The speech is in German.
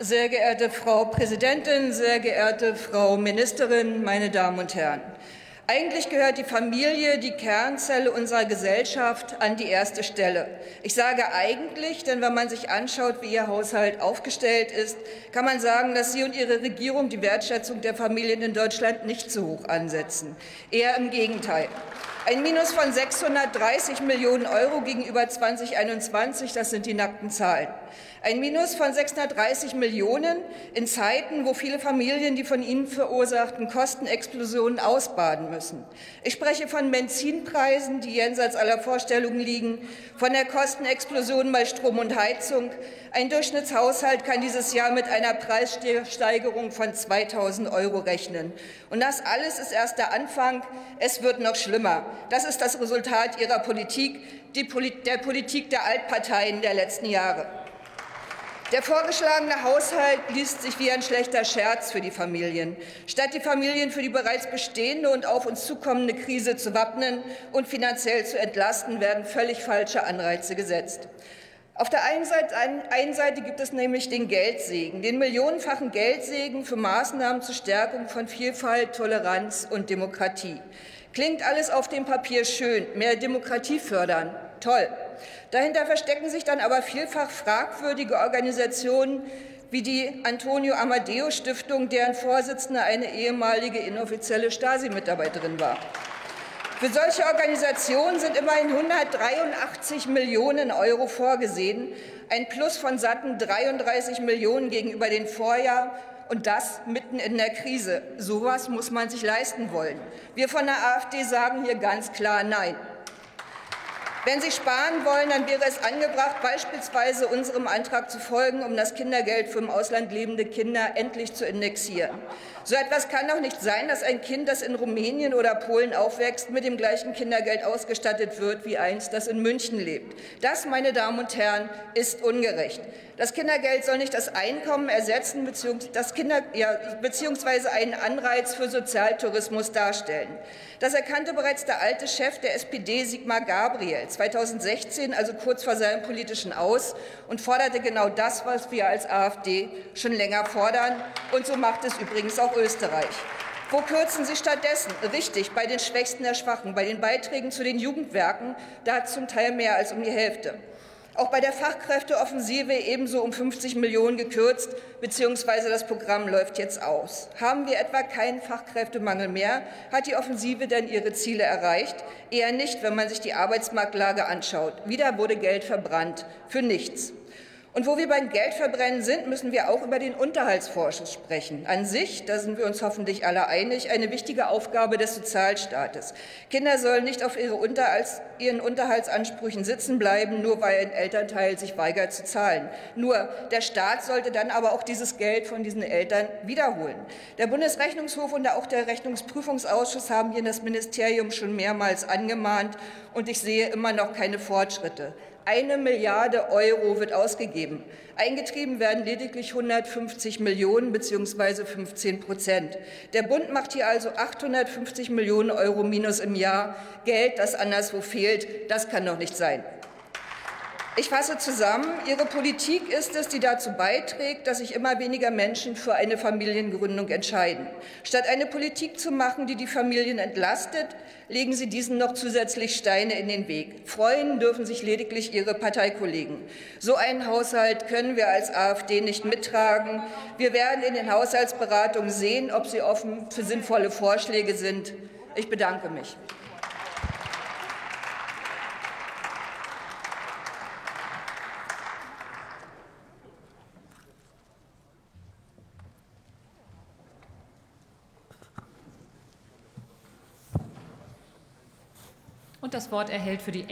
Sehr geehrte Frau Präsidentin, sehr geehrte Frau Ministerin, meine Damen und Herren! Eigentlich gehört die Familie, die Kernzelle unserer Gesellschaft, an die erste Stelle. Ich sage eigentlich, denn wenn man sich anschaut, wie Ihr Haushalt aufgestellt ist, kann man sagen, dass Sie und Ihre Regierung die Wertschätzung der Familien in Deutschland nicht zu hoch ansetzen. Eher im Gegenteil. Ein Minus von 630 Millionen Euro gegenüber 2021, das sind die nackten Zahlen. Ein Minus von 630 Millionen in Zeiten, wo viele Familien die von Ihnen verursachten Kostenexplosionen ausbaden müssen. Ich spreche von Benzinpreisen, die jenseits aller Vorstellungen liegen, von der Kostenexplosion bei Strom und Heizung. Ein Durchschnittshaushalt kann dieses Jahr mit einer Preissteigerung von 2.000 Euro rechnen. Und das alles ist erst der Anfang. Es wird noch schlimmer. Das ist das Resultat Ihrer Politik, der Politik der Altparteien der letzten Jahre. Der vorgeschlagene Haushalt liest sich wie ein schlechter Scherz für die Familien. Statt die Familien für die bereits bestehende und auf uns zukommende Krise zu wappnen und finanziell zu entlasten, werden völlig falsche Anreize gesetzt. Auf der einen Seite, einen Seite, gibt es nämlich den Geldsegen, den millionenfachen Geldsegen für Maßnahmen zur Stärkung von Vielfalt, Toleranz und Demokratie. Klingt alles auf dem Papier schön, mehr Demokratie fördern, toll. Dahinter verstecken sich dann aber vielfach fragwürdige Organisationen wie die Antonio Amadeo Stiftung, deren Vorsitzende eine ehemalige inoffizielle Stasi-Mitarbeiterin war. Für solche Organisationen sind immerhin 183 Millionen Euro vorgesehen, ein Plus von satten 33 Millionen gegenüber dem Vorjahr und das mitten in der Krise. So etwas muss man sich leisten wollen. Wir von der AfD sagen hier ganz klar Nein. Wenn Sie sparen wollen, dann wäre es angebracht, beispielsweise unserem Antrag zu folgen, um das Kindergeld für im Ausland lebende Kinder endlich zu indexieren. So etwas kann doch nicht sein, dass ein Kind, das in Rumänien oder Polen aufwächst, mit dem gleichen Kindergeld ausgestattet wird wie eins, das in München lebt. Das, meine Damen und Herren, ist ungerecht. Das Kindergeld soll nicht das Einkommen ersetzen bzw. einen Anreiz für Sozialtourismus darstellen. Das erkannte bereits der alte Chef der SPD, Sigmar Gabriel, 2016, also kurz vor seinem politischen Aus, und forderte genau das, was wir als AfD schon länger fordern. Und so macht es übrigens auch Österreich. Wo kürzen Sie stattdessen? Richtig, bei den Schwächsten der Schwachen, bei den Beiträgen zu den Jugendwerken, da zum Teil mehr als um die Hälfte. Auch bei der Fachkräfteoffensive ebenso um 50 Millionen gekürzt, beziehungsweise das Programm läuft jetzt aus. Haben wir etwa keinen Fachkräftemangel mehr? Hat die Offensive denn ihre Ziele erreicht? Eher nicht, wenn man sich die Arbeitsmarktlage anschaut. Wieder wurde Geld verbrannt. Für nichts. Und wo wir beim Geldverbrennen sind, müssen wir auch über den Unterhaltsvorschuss sprechen. An sich, da sind wir uns hoffentlich alle einig, eine wichtige Aufgabe des Sozialstaates. Kinder sollen nicht auf ihre Unterhalts, ihren Unterhaltsansprüchen sitzen bleiben, nur weil ein Elternteil sich weigert zu zahlen. Nur der Staat sollte dann aber auch dieses Geld von diesen Eltern wiederholen. Der Bundesrechnungshof und auch der Rechnungsprüfungsausschuss haben hier das Ministerium schon mehrmals angemahnt, und ich sehe immer noch keine Fortschritte. Eine Milliarde Euro wird ausgegeben. Eingetrieben werden lediglich 150 Millionen bzw. 15 Prozent. Der Bund macht hier also 850 Millionen Euro Minus im Jahr. Geld, das anderswo fehlt, das kann doch nicht sein. Ich fasse zusammen. Ihre Politik ist es, die dazu beiträgt, dass sich immer weniger Menschen für eine Familiengründung entscheiden. Statt eine Politik zu machen, die die Familien entlastet, legen Sie diesen noch zusätzlich Steine in den Weg. Freuen dürfen sich lediglich Ihre Parteikollegen. So einen Haushalt können wir als AfD nicht mittragen. Wir werden in den Haushaltsberatungen sehen, ob Sie offen für sinnvolle Vorschläge sind. Ich bedanke mich. Und das Wort erhält für die